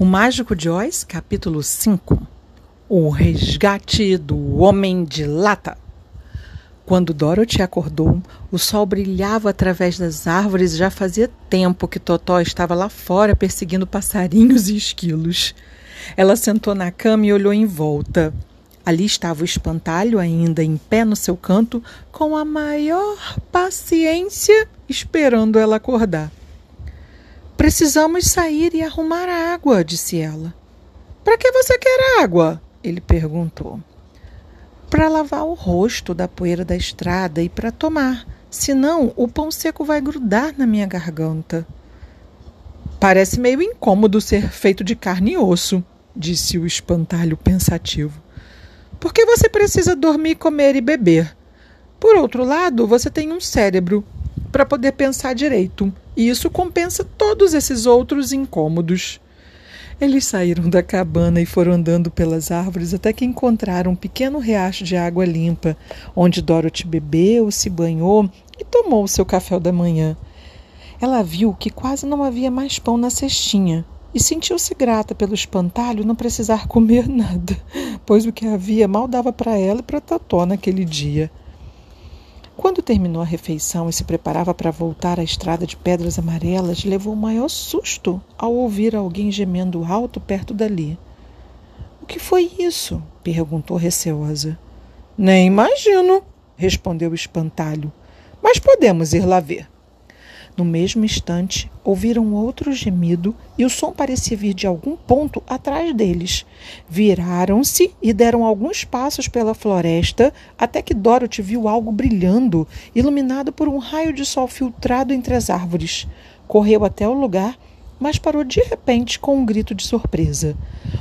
O Mágico de Oz, capítulo 5 O resgate do Homem de Lata. Quando Dorothy acordou, o sol brilhava através das árvores e já fazia tempo que Totó estava lá fora perseguindo passarinhos e esquilos. Ela sentou na cama e olhou em volta. Ali estava o espantalho, ainda em pé no seu canto, com a maior paciência, esperando ela acordar. Precisamos sair e arrumar água, disse ela. Para que você quer água? Ele perguntou. Para lavar o rosto da poeira da estrada e para tomar. Senão, o pão seco vai grudar na minha garganta. Parece meio incômodo ser feito de carne e osso, disse o espantalho pensativo. Por que você precisa dormir, comer e beber? Por outro lado, você tem um cérebro para poder pensar direito, e isso compensa todos esses outros incômodos. Eles saíram da cabana e foram andando pelas árvores até que encontraram um pequeno riacho de água limpa, onde Dorothy bebeu, se banhou e tomou o seu café da manhã. Ela viu que quase não havia mais pão na cestinha e sentiu-se grata pelo espantalho não precisar comer nada, pois o que havia mal dava para ela e para Totó naquele dia. Quando terminou a refeição e se preparava para voltar à estrada de pedras amarelas, levou o maior susto ao ouvir alguém gemendo alto perto dali. O que foi isso? perguntou receosa. Nem imagino, respondeu o espantalho. Mas podemos ir lá ver. No mesmo instante, ouviram outro gemido e o som parecia vir de algum ponto atrás deles. Viraram-se e deram alguns passos pela floresta até que Dorothy viu algo brilhando, iluminado por um raio de sol filtrado entre as árvores. Correu até o lugar, mas parou de repente com um grito de surpresa.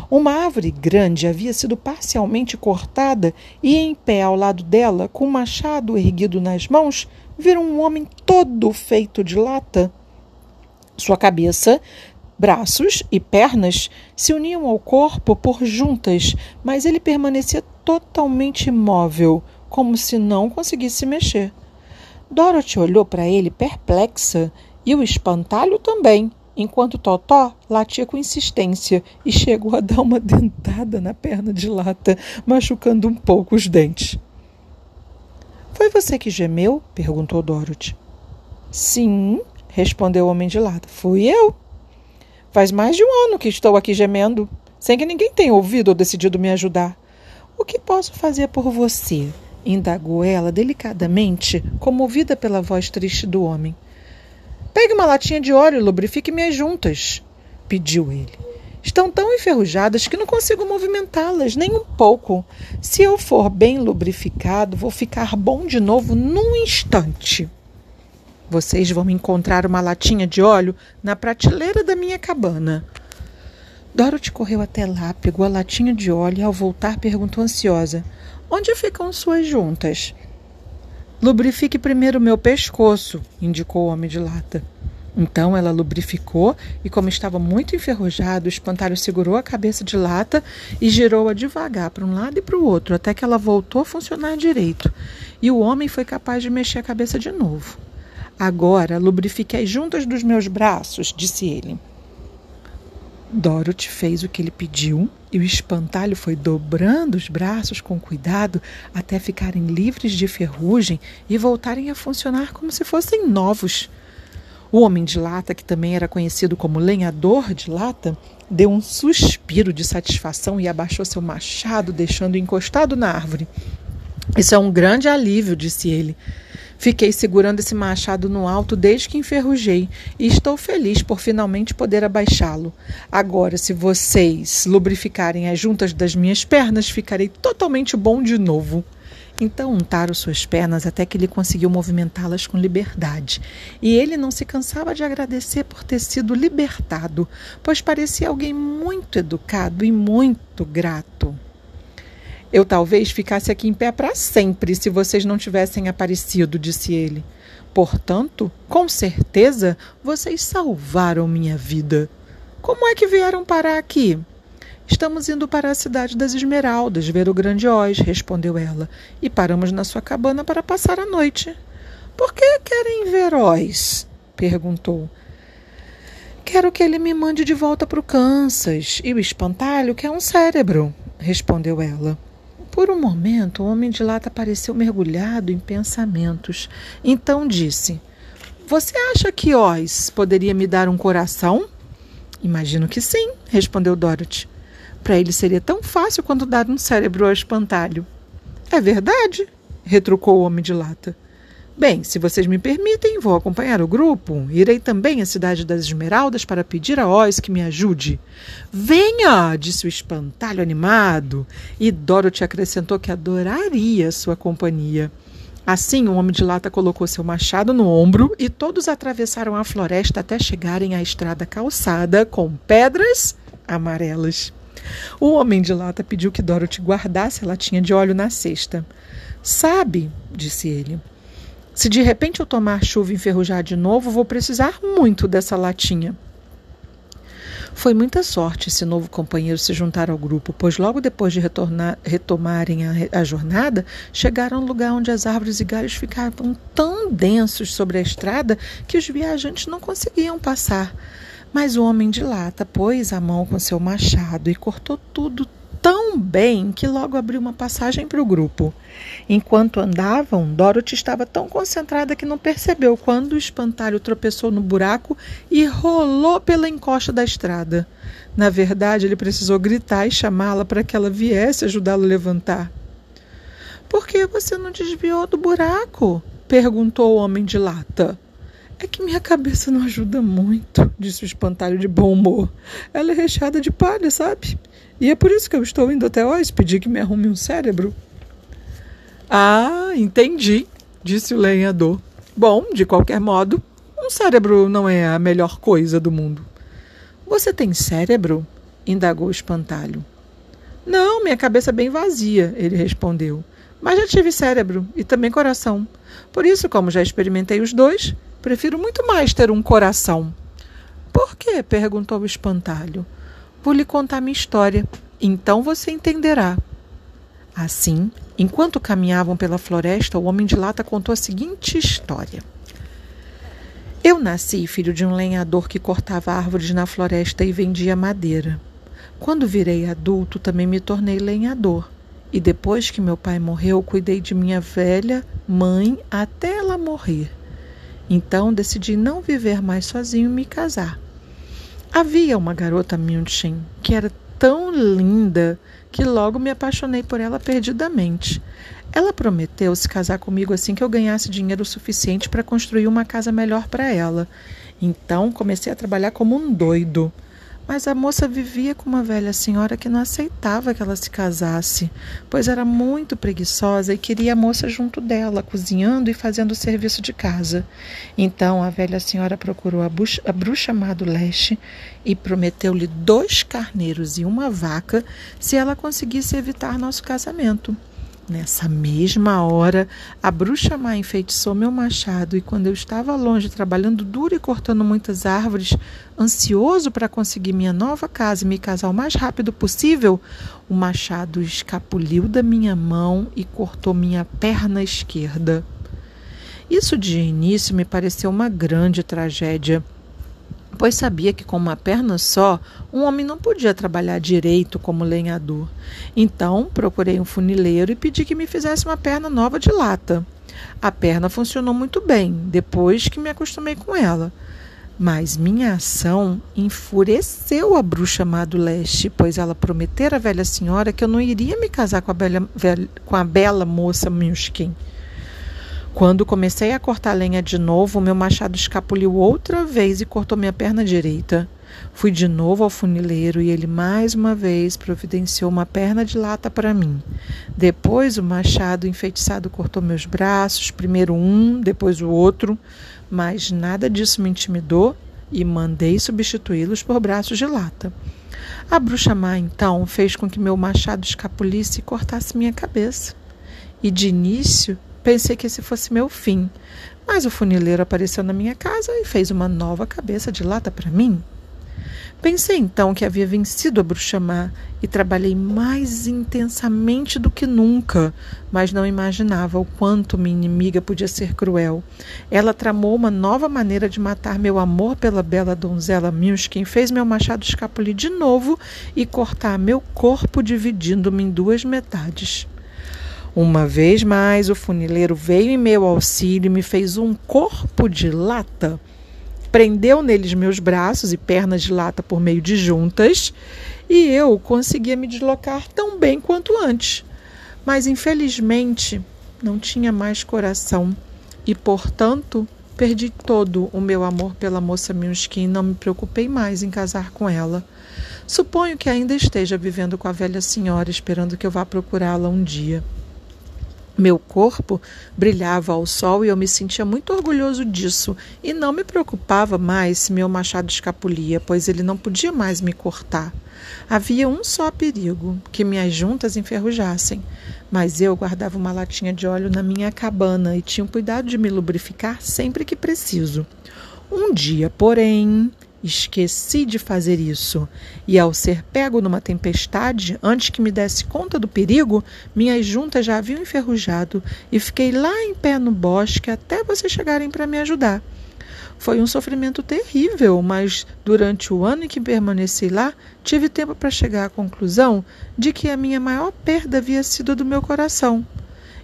Uma árvore grande havia sido parcialmente cortada e, em pé ao lado dela, com um machado erguido nas mãos, viram um homem todo feito de lata. Sua cabeça, braços e pernas se uniam ao corpo por juntas, mas ele permanecia totalmente imóvel, como se não conseguisse mexer. Dorothy olhou para ele perplexa e o espantalho também, enquanto Totó latia com insistência e chegou a dar uma dentada na perna de lata, machucando um pouco os dentes. Foi você que gemeu? perguntou Dorothy. Sim, respondeu o homem de lata. Fui eu. Faz mais de um ano que estou aqui gemendo, sem que ninguém tenha ouvido ou decidido me ajudar. O que posso fazer por você? indagou ela delicadamente, comovida pela voz triste do homem. Pegue uma latinha de óleo e lubrifique minhas juntas, pediu ele. Estão tão enferrujadas que não consigo movimentá-las nem um pouco. Se eu for bem lubrificado, vou ficar bom de novo num instante. Vocês vão encontrar uma latinha de óleo na prateleira da minha cabana. Dorothy correu até lá, pegou a latinha de óleo e, ao voltar, perguntou ansiosa: Onde ficam suas juntas? Lubrifique primeiro o meu pescoço, indicou o homem de lata. Então ela lubrificou e, como estava muito enferrujado, o espantalho segurou a cabeça de lata e girou-a devagar para um lado e para o outro, até que ela voltou a funcionar direito. E o homem foi capaz de mexer a cabeça de novo. Agora lubrifique as juntas dos meus braços, disse ele. Dorothy fez o que ele pediu e o espantalho foi dobrando os braços com cuidado até ficarem livres de ferrugem e voltarem a funcionar como se fossem novos. O homem de lata, que também era conhecido como lenhador de lata, deu um suspiro de satisfação e abaixou seu machado, deixando encostado na árvore. Isso é um grande alívio, disse ele. Fiquei segurando esse machado no alto desde que enferrujei e estou feliz por finalmente poder abaixá-lo. Agora, se vocês lubrificarem as juntas das minhas pernas, ficarei totalmente bom de novo. Então untaram suas pernas até que ele conseguiu movimentá-las com liberdade. E ele não se cansava de agradecer por ter sido libertado, pois parecia alguém muito educado e muito grato. Eu talvez ficasse aqui em pé para sempre se vocês não tivessem aparecido, disse ele. Portanto, com certeza, vocês salvaram minha vida. Como é que vieram parar aqui? Estamos indo para a cidade das Esmeraldas ver o grande Oz, respondeu ela, e paramos na sua cabana para passar a noite. Por que querem ver Oz? perguntou. Quero que ele me mande de volta para o Kansas. E o espantalho quer um cérebro, respondeu ela. Por um momento, o homem de lata pareceu mergulhado em pensamentos. Então disse: Você acha que Oz poderia me dar um coração? Imagino que sim, respondeu Dorothy. Para ele seria tão fácil quanto dar um cérebro ao espantalho. É verdade, retrucou o homem de lata. Bem, se vocês me permitem, vou acompanhar o grupo. Irei também à cidade das Esmeraldas para pedir a Oz que me ajude. Venha, disse o espantalho animado, e Dorothy acrescentou que adoraria sua companhia. Assim, o homem de lata colocou seu machado no ombro e todos atravessaram a floresta até chegarem à estrada calçada com pedras amarelas. O homem de lata pediu que Dorothy guardasse a latinha de óleo na cesta. Sabe, disse ele, se de repente eu tomar chuva e enferrujar de novo, vou precisar muito dessa latinha. Foi muita sorte esse novo companheiro se juntar ao grupo, pois logo depois de retornar, retomarem a, a jornada, chegaram a um lugar onde as árvores e galhos ficavam tão densos sobre a estrada que os viajantes não conseguiam passar. Mas o homem de lata pôs a mão com seu machado e cortou tudo tão bem que logo abriu uma passagem para o grupo. Enquanto andavam, Dorothy estava tão concentrada que não percebeu quando o espantalho tropeçou no buraco e rolou pela encosta da estrada. Na verdade, ele precisou gritar e chamá-la para que ela viesse ajudá-lo a levantar. Por que você não desviou do buraco? perguntou o homem de lata. É que minha cabeça não ajuda muito, disse o espantalho de bom humor. Ela é recheada de palha, sabe? E é por isso que eu estou indo até Oz pedir que me arrume um cérebro. Ah, entendi, disse o lenhador. Bom, de qualquer modo, um cérebro não é a melhor coisa do mundo. Você tem cérebro? indagou o espantalho. Não, minha cabeça é bem vazia, ele respondeu. Mas já tive cérebro e também coração. Por isso, como já experimentei os dois, prefiro muito mais ter um coração. Por quê? perguntou o espantalho. Vou lhe contar minha história, então você entenderá. Assim, enquanto caminhavam pela floresta, o homem de lata contou a seguinte história. Eu nasci filho de um lenhador que cortava árvores na floresta e vendia madeira. Quando virei adulto, também me tornei lenhador. E depois que meu pai morreu, cuidei de minha velha mãe até ela morrer. Então decidi não viver mais sozinho e me casar. Havia uma garota München que era tão linda que logo me apaixonei por ela perdidamente. Ela prometeu se casar comigo assim que eu ganhasse dinheiro suficiente para construir uma casa melhor para ela. Então comecei a trabalhar como um doido. Mas a moça vivia com uma velha senhora que não aceitava que ela se casasse, pois era muito preguiçosa e queria a moça junto dela, cozinhando e fazendo o serviço de casa. Então a velha senhora procurou a, bruxa, a bruxa do leste e prometeu-lhe dois carneiros e uma vaca se ela conseguisse evitar nosso casamento. Nessa mesma hora, a bruxa má enfeitiçou meu machado e quando eu estava longe trabalhando duro e cortando muitas árvores, ansioso para conseguir minha nova casa e me casar o mais rápido possível, o machado escapuliu da minha mão e cortou minha perna esquerda. Isso de início me pareceu uma grande tragédia pois sabia que com uma perna só, um homem não podia trabalhar direito como lenhador. Então, procurei um funileiro e pedi que me fizesse uma perna nova de lata. A perna funcionou muito bem, depois que me acostumei com ela. Mas minha ação enfureceu a bruxa má do leste, pois ela prometera à velha senhora que eu não iria me casar com a, bela, com a bela moça Milskin. Quando comecei a cortar lenha de novo, meu machado escapuliu outra vez e cortou minha perna direita. Fui de novo ao funileiro e ele mais uma vez providenciou uma perna de lata para mim. Depois o machado enfeitiçado cortou meus braços, primeiro um, depois o outro, mas nada disso me intimidou e mandei substituí-los por braços de lata. A bruxa má então fez com que meu machado escapulisse e cortasse minha cabeça. E de início Pensei que esse fosse meu fim, mas o funileiro apareceu na minha casa e fez uma nova cabeça de lata para mim. Pensei então que havia vencido a bruxa má e trabalhei mais intensamente do que nunca, mas não imaginava o quanto minha inimiga podia ser cruel. Ela tramou uma nova maneira de matar meu amor pela bela donzela Milskin, fez meu machado escapulir de novo e cortar meu corpo, dividindo-me em duas metades. Uma vez mais, o funileiro veio em meu auxílio e me fez um corpo de lata prendeu neles meus braços e pernas de lata por meio de juntas, e eu conseguia me deslocar tão bem quanto antes. Mas infelizmente não tinha mais coração e, portanto, perdi todo o meu amor pela moça Minskin e não me preocupei mais em casar com ela. Suponho que ainda esteja vivendo com a velha senhora, esperando que eu vá procurá-la um dia. Meu corpo brilhava ao sol e eu me sentia muito orgulhoso disso, e não me preocupava mais se meu machado escapulia, pois ele não podia mais me cortar. Havia um só perigo: que minhas juntas enferrujassem. Mas eu guardava uma latinha de óleo na minha cabana e tinha cuidado de me lubrificar sempre que preciso. Um dia, porém, Esqueci de fazer isso, e ao ser pego numa tempestade, antes que me desse conta do perigo, minhas juntas já haviam enferrujado e fiquei lá em pé no bosque até vocês chegarem para me ajudar. Foi um sofrimento terrível, mas durante o ano em que permaneci lá, tive tempo para chegar à conclusão de que a minha maior perda havia sido do meu coração.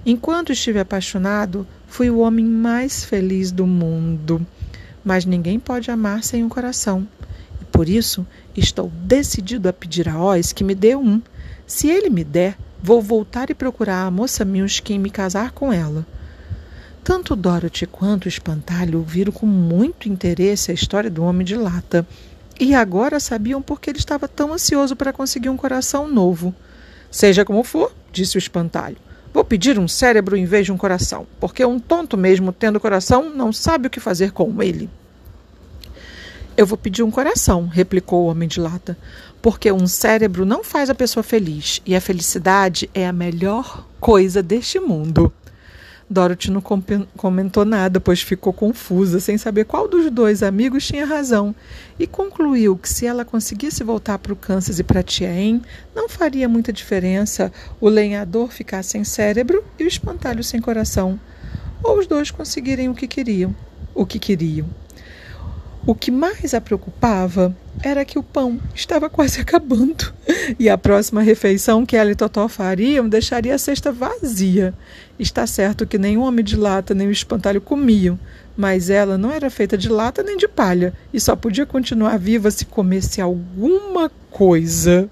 Enquanto estive apaixonado, fui o homem mais feliz do mundo mas ninguém pode amar sem um coração. E por isso estou decidido a pedir a Oz que me dê um. Se ele me der, vou voltar e procurar a moça Milskin e me casar com ela. Tanto Dorothy quanto o espantalho ouviram com muito interesse a história do homem de lata. E agora sabiam por que ele estava tão ansioso para conseguir um coração novo. Seja como for, disse o espantalho. Vou pedir um cérebro em vez de um coração, porque um tonto, mesmo tendo coração, não sabe o que fazer com ele. Eu vou pedir um coração, replicou o homem de lata, porque um cérebro não faz a pessoa feliz e a felicidade é a melhor coisa deste mundo. Dorothy não comentou nada, pois ficou confusa, sem saber qual dos dois amigos tinha razão, e concluiu que se ela conseguisse voltar para o Kansas e para Tiaen, não faria muita diferença o lenhador ficar sem cérebro e o espantalho sem coração, ou os dois conseguirem o que queriam, o que queriam. O que mais a preocupava era que o pão estava quase acabando e a próxima refeição que ela e Totó fariam deixaria a cesta vazia. Está certo que nem o homem de lata nem o espantalho comiam, mas ela não era feita de lata nem de palha e só podia continuar viva se comesse alguma coisa.